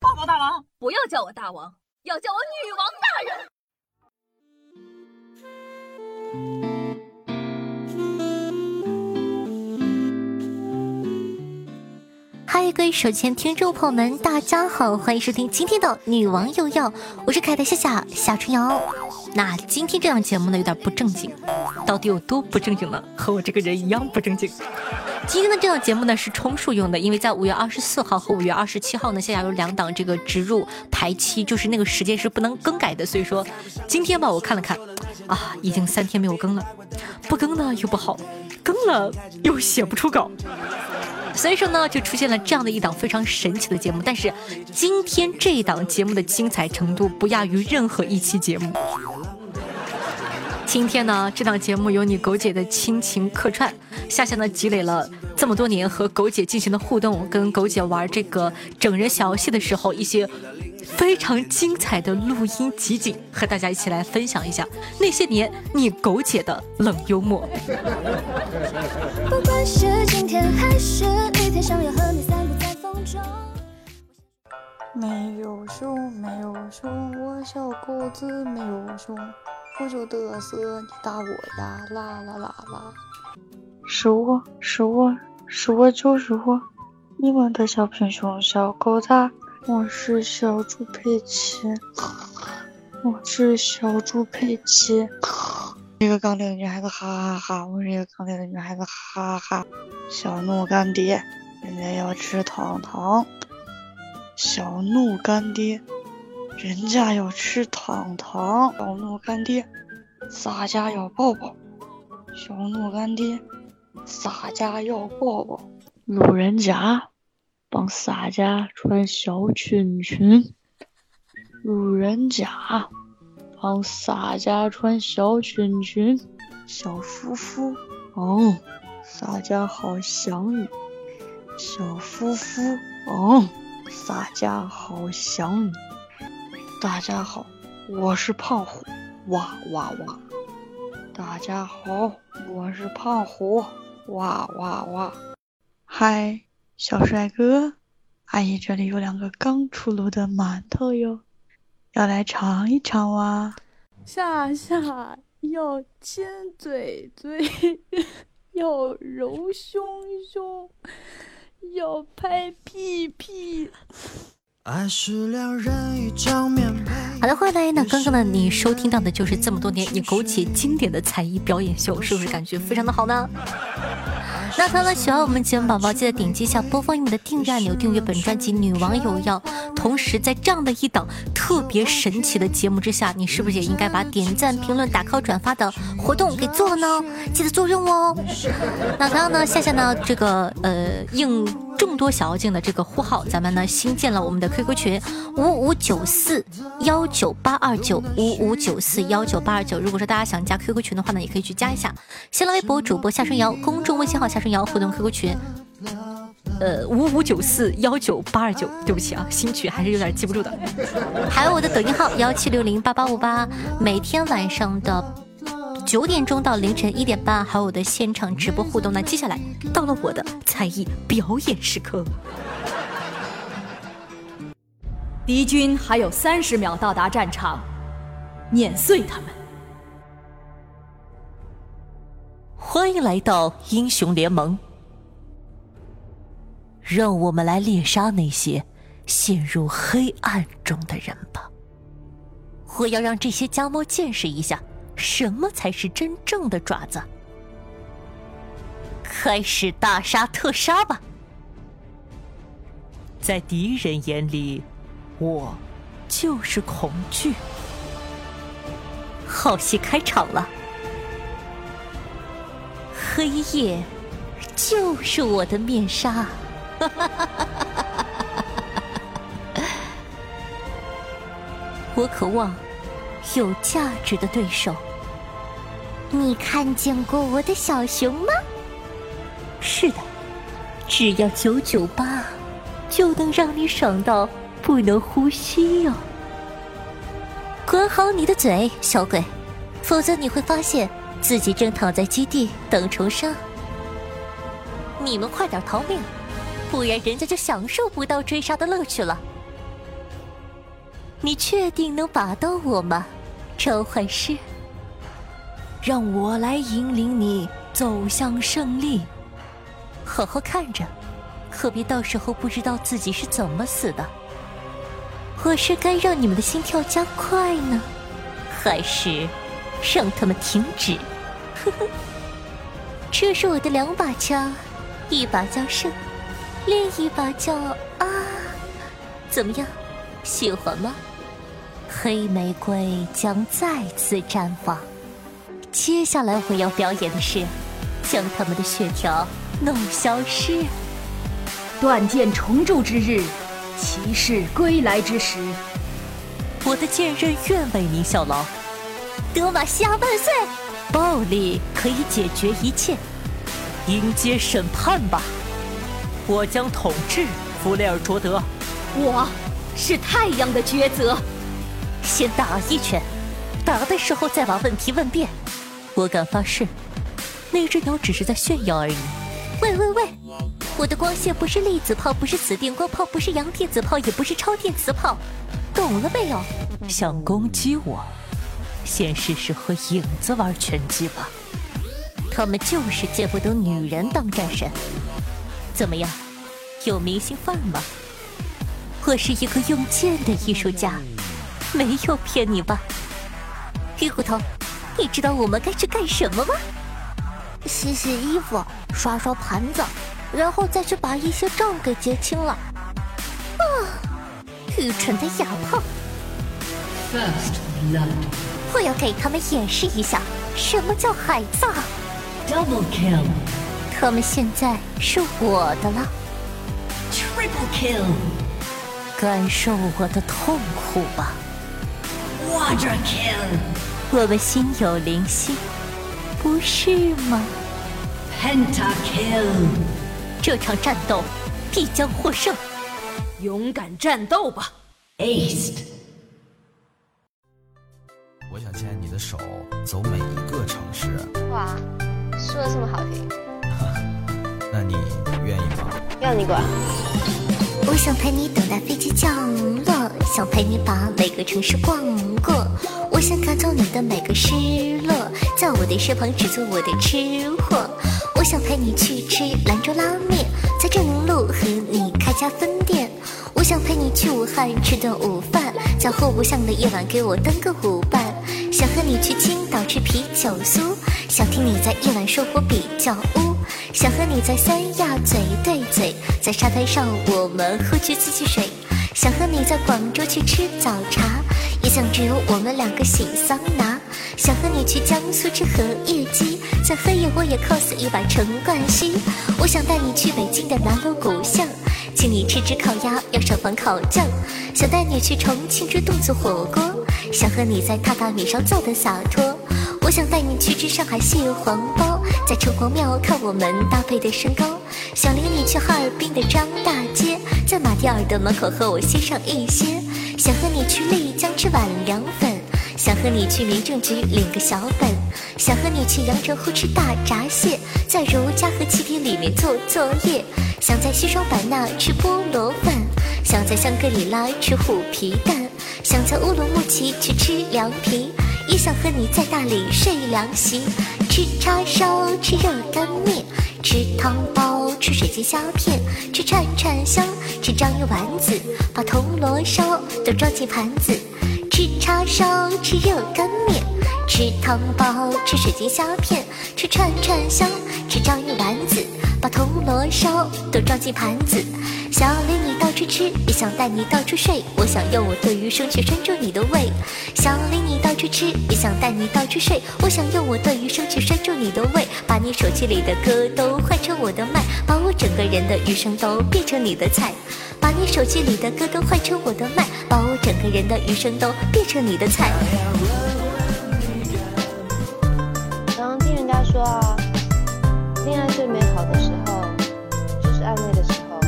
报告大王，不要叫我大王，要叫我女王大人。嗨，各位手机听众朋友们，大家好，欢迎收听今天的《女王又要》，我是可爱的夏夏夏春瑶。那今天这档节目呢，有点不正经，到底有多不正经呢？和我这个人一样不正经。今天的这档节目呢是充数用的，因为在五月二十四号和五月二十七号呢，夏夏有两档这个植入排期，就是那个时间是不能更改的，所以说今天吧，我看了看，啊，已经三天没有更了，不更呢又不好，更了又写不出稿。所以说呢，就出现了这样的一档非常神奇的节目。但是今天这一档节目的精彩程度不亚于任何一期节目。今天呢，这档节目有你狗姐的亲情客串，夏夏呢积累了这么多年和狗姐进行的互动，跟狗姐玩这个整人小游戏的时候一些。非常精彩的录音集锦，和大家一起来分享一下那些年你苟姐的冷幽默。没有说，没有说，我小狗子没有说，我就嘚瑟，你打我呀，啦啦啦啦！是我是我是我就是我，你们的小平熊小狗子。我是小猪佩奇，我是小猪佩奇，一个钢铁的女孩子，哈哈哈！我是一个钢铁的女孩子，哈哈哈！小怒干爹，人家要吃糖糖。小怒干爹，人家要吃糖糖。小诺干爹，洒家要抱抱。小诺干爹，洒家要抱抱。路人甲。帮洒家穿小裙裙，路人甲帮洒家穿小裙裙，小夫妇哦，洒家好想你，小夫妇哦，洒家好想你。大家好，我是胖虎，哇哇哇！大家好，我是胖虎，哇哇哇！嗨。小帅哥，阿姨这里有两个刚出炉的馒头哟，要来尝一尝哇！夏夏要亲嘴嘴，要揉胸胸，要拍屁屁。好的，欢迎来。那刚刚呢，你收听到的就是这么多年你苟且经典的才艺表演秀，是不是感觉非常的好呢？那刚刚喜欢我们节目宝宝，记得点击一下播放页面的订阅按钮，订阅本专辑《女王有要》。同时，在这样的一档特别神奇的节目之下，你是不是也应该把点赞、评论、打 call、转发的活动给做了呢？记得做任务哦。那刚刚呢，夏夏呢，这个呃，应众多小妖精的这个呼号，咱们呢新建了我们的 QQ 群五五九四幺九八二九五五九四幺九八二九。如果说大家想加 QQ 群的话呢，也可以去加一下。新浪微博主播夏春瑶，公众微信号夏春瑶，互动 QQ 群。呃，五五九四幺九八二九，对不起啊，新曲还是有点记不住的。还有我的抖音号幺七六零八八五八，每天晚上的九点钟到凌晨一点半，还有我的现场直播互动。那接下来到了我的才艺表演时刻。敌军还有三十秒到达战场，碾碎他们。欢迎来到英雄联盟。让我们来猎杀那些陷入黑暗中的人吧！我要让这些家猫见识一下，什么才是真正的爪子。开始大杀特杀吧！在敌人眼里，我就是恐惧。好戏开场了，黑夜就是我的面纱。哈哈哈哈哈！我渴望有价值的对手。你看见过我的小熊吗？是的，只要九九八，就能让你爽到不能呼吸哟。管好你的嘴，小鬼，否则你会发现自己正躺在基地等重生。你们快点逃命！不然人家就享受不到追杀的乐趣了。你确定能打到我吗，召唤师？让我来引领你走向胜利。好好看着，可别到时候不知道自己是怎么死的。我是该让你们的心跳加快呢，还是让他们停止？呵呵，这是我的两把枪，一把叫胜，另一把叫啊。怎么样，喜欢吗？黑玫瑰将再次绽放。接下来我要表演的是，将他们的血条弄消失。断剑重铸之日，骑士归来之时，我的剑刃愿为您效劳。德玛西亚万岁！暴力可以解决一切，迎接审判吧！我将统治弗雷尔卓德。我是太阳的抉择。先打一拳，打的时候再把问题问遍。我敢发誓，那只鸟只是在炫耀而已。喂喂喂，我的光线不是粒子炮，不是死电光炮，不是阳电子炮，也不是超电磁炮，懂了没有？想攻击我，先试试和影子玩拳击吧。他们就是见不得女人当战神。怎么样，有明星范吗？我是一个用剑的艺术家，没有骗你吧，鱼骨头。你知道我们该去干什么吗？洗洗衣服，刷刷盘子，然后再去把一些账给结清了。啊，愚蠢的哑炮！我要给他们演示一下什么叫海葬。Double kill！他们现在是我的了。Triple kill！感受我的痛苦吧。Quadra kill！我们心有灵犀，不是吗？Pentakill，这场战斗必将获胜，勇敢战斗吧！Aced，我想牵你的手，走每一个城市。哇，说的这么好听，那你愿意吗？要你管。我想陪你等待飞机降落，想陪你把每个城市逛过。我想赶走你的每个失落，在我的身旁只做我的吃货。我想陪你去吃兰州拉面，在正路和你开家分店。我想陪你去武汉吃顿午饭，在户部巷的夜晚给我当个舞伴。想和你去青岛吃啤酒酥，想听你在夜晚说我比较污。想和你在三亚嘴对嘴，在沙滩上我们喝橘子汽水。想和你在广州去吃早茶，也想只有我们两个洗桑拿。想和你去江苏吃荷叶鸡，在黑夜我也 cos 一把陈冠希。我想带你去北京的南锣鼓巷，请你吃只烤鸭，要上房烤酱。想带你去重庆吃肚子火锅，想和你在榻榻米上坐的洒脱。我想带你去吃上海蟹黄包，在城隍庙看我们搭配的身高。想领你去哈尔滨的张大街，在马迭尔的门口和我歇上一歇。想和你去丽江吃碗凉粉，想和你去民政局领个小本。想和你去阳澄湖吃大闸蟹，在如家和七天里面做作业。想在西双版纳吃菠萝饭，想在香格里拉吃虎皮蛋，想在乌鲁木齐去吃凉皮。也想和你在大理睡凉席，吃叉烧，吃热干面，吃汤包，吃水晶虾片，吃串串香，吃章鱼丸子，把铜锣烧都装进盘子。吃叉烧，吃热干面，吃汤包，吃水晶虾片，吃串串香，吃章鱼丸子，把铜锣烧都装进盘子。想领你到处吃，也想带你到处睡。我想用我的余生去拴住你的胃。想领你到处吃，也想带你到处睡。我想用我的余生去拴住你的胃，把你手机里的歌都换成我的麦，把我整个人的余生都变成你的菜。把你手机里的歌都换成我的麦，把我整个人的余生都变成你的菜。常听人家说啊，恋爱最美好的时候就是暧昧的时候。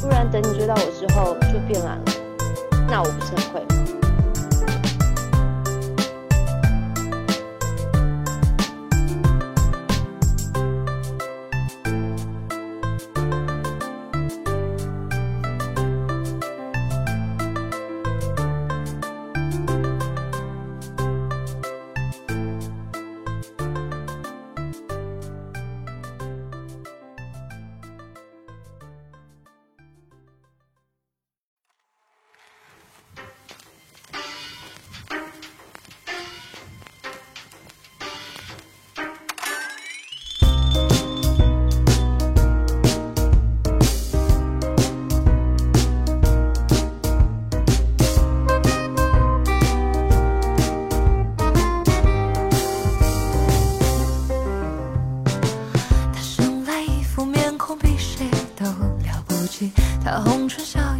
不然等你追到我之后就变懒了，那我不是很会吗？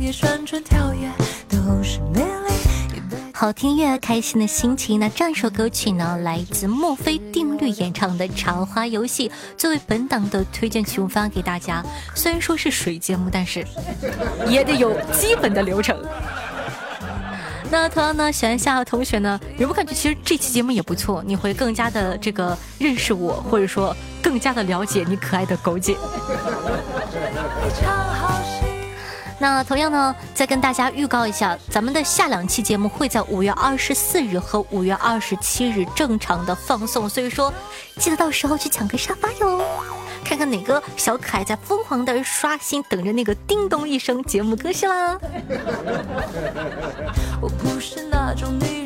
也旋转跳跃，都是美丽。好听越开心的心情。那这样一首歌曲呢，来自墨菲定律演唱的《茶花游戏》，作为本档的推荐曲目发给大家。虽然说是水节目，但是 也得有基本的流程。那同样呢，喜欢夏同学呢，有没有感觉其实这期节目也不错？你会更加的这个认识我，或者说更加的了解你可爱的狗姐。那同样呢，再跟大家预告一下，咱们的下两期节目会在五月二十四日和五月二十七日正常的放送，所以说记得到时候去抢个沙发哟，看看哪个小可爱在疯狂的刷新，等着那个叮咚一声节目更新啦。我不是那种女人，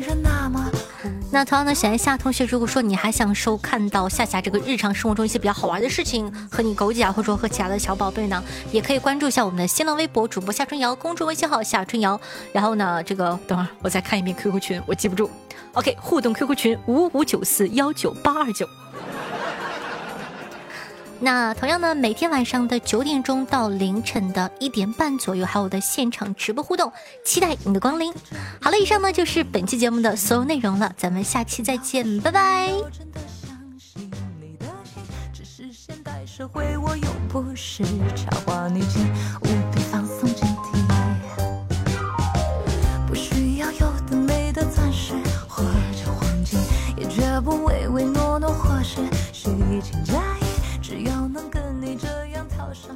那同样呢，喜欢夏同学，如果说你还想收看到夏夏这个日常生活中一些比较好玩的事情，和你狗姐啊，或者说和其他的小宝贝呢，也可以关注一下我们的新浪微博主播夏春瑶，公众微信号夏春瑶。然后呢，这个等会儿我再看一遍 QQ 群，我记不住。OK，互动 QQ 群五五九四幺九八二九。那同样呢，每天晚上的九点钟到凌晨的一点半左右，还有我的现场直播互动，期待你的光临。好了，以上呢就是本期节目的所有内容了，咱们下期再见，拜拜。不需要有的美的钻石或者黄金，也绝不唯唯诺诺或是虚情假意。只要能跟你这样跳上。